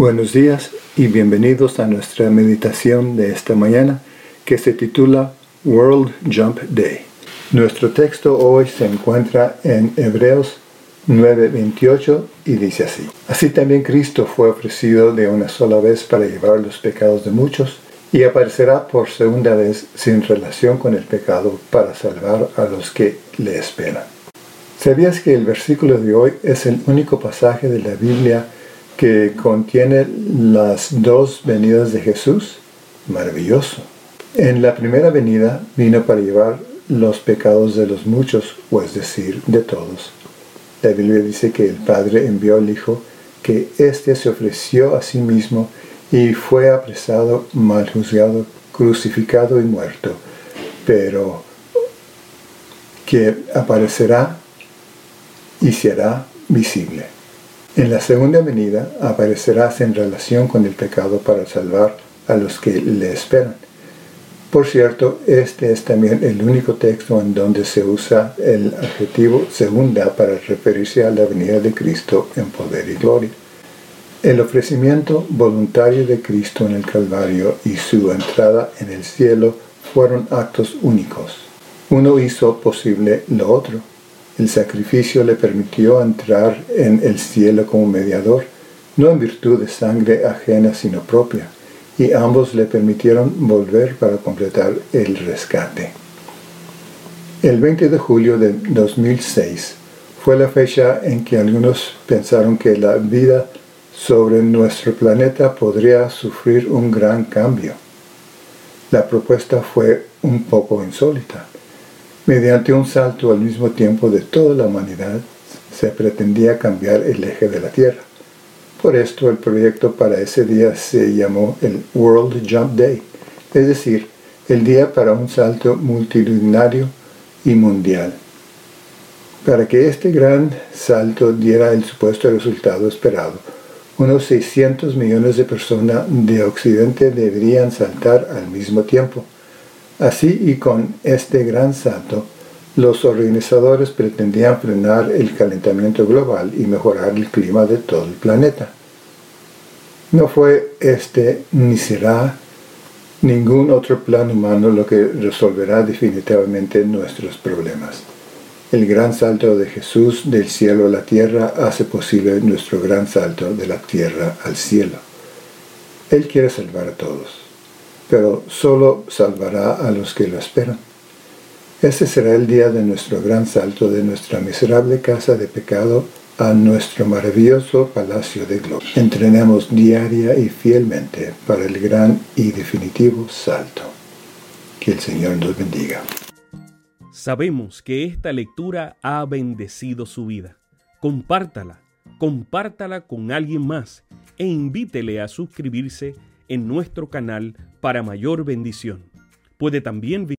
Buenos días y bienvenidos a nuestra meditación de esta mañana que se titula World Jump Day. Nuestro texto hoy se encuentra en Hebreos 9:28 y dice así. Así también Cristo fue ofrecido de una sola vez para llevar los pecados de muchos y aparecerá por segunda vez sin relación con el pecado para salvar a los que le esperan. ¿Sabías que el versículo de hoy es el único pasaje de la Biblia que contiene las dos venidas de Jesús? Maravilloso. En la primera venida vino para llevar los pecados de los muchos, o es decir, de todos. La Biblia dice que el Padre envió al Hijo, que éste se ofreció a sí mismo y fue apresado, mal juzgado, crucificado y muerto, pero que aparecerá y será visible. En la segunda venida aparecerás en relación con el pecado para salvar a los que le esperan. Por cierto, este es también el único texto en donde se usa el adjetivo segunda para referirse a la venida de Cristo en poder y gloria. El ofrecimiento voluntario de Cristo en el Calvario y su entrada en el cielo fueron actos únicos. Uno hizo posible lo otro. El sacrificio le permitió entrar en el cielo como mediador, no en virtud de sangre ajena sino propia, y ambos le permitieron volver para completar el rescate. El 20 de julio de 2006 fue la fecha en que algunos pensaron que la vida sobre nuestro planeta podría sufrir un gran cambio. La propuesta fue un poco insólita. Mediante un salto al mismo tiempo de toda la humanidad, se pretendía cambiar el eje de la Tierra. Por esto el proyecto para ese día se llamó el World Jump Day, es decir, el día para un salto multitudinario y mundial. Para que este gran salto diera el supuesto resultado esperado, unos 600 millones de personas de Occidente deberían saltar al mismo tiempo. Así y con este gran salto, los organizadores pretendían frenar el calentamiento global y mejorar el clima de todo el planeta. No fue este ni será ningún otro plan humano lo que resolverá definitivamente nuestros problemas. El gran salto de Jesús del cielo a la tierra hace posible nuestro gran salto de la tierra al cielo. Él quiere salvar a todos pero solo salvará a los que lo esperan. Ese será el día de nuestro gran salto de nuestra miserable casa de pecado a nuestro maravilloso palacio de gloria. Entrenemos diaria y fielmente para el gran y definitivo salto. Que el Señor nos bendiga. Sabemos que esta lectura ha bendecido su vida. Compártala, compártala con alguien más e invítele a suscribirse en nuestro canal para mayor bendición. Puede también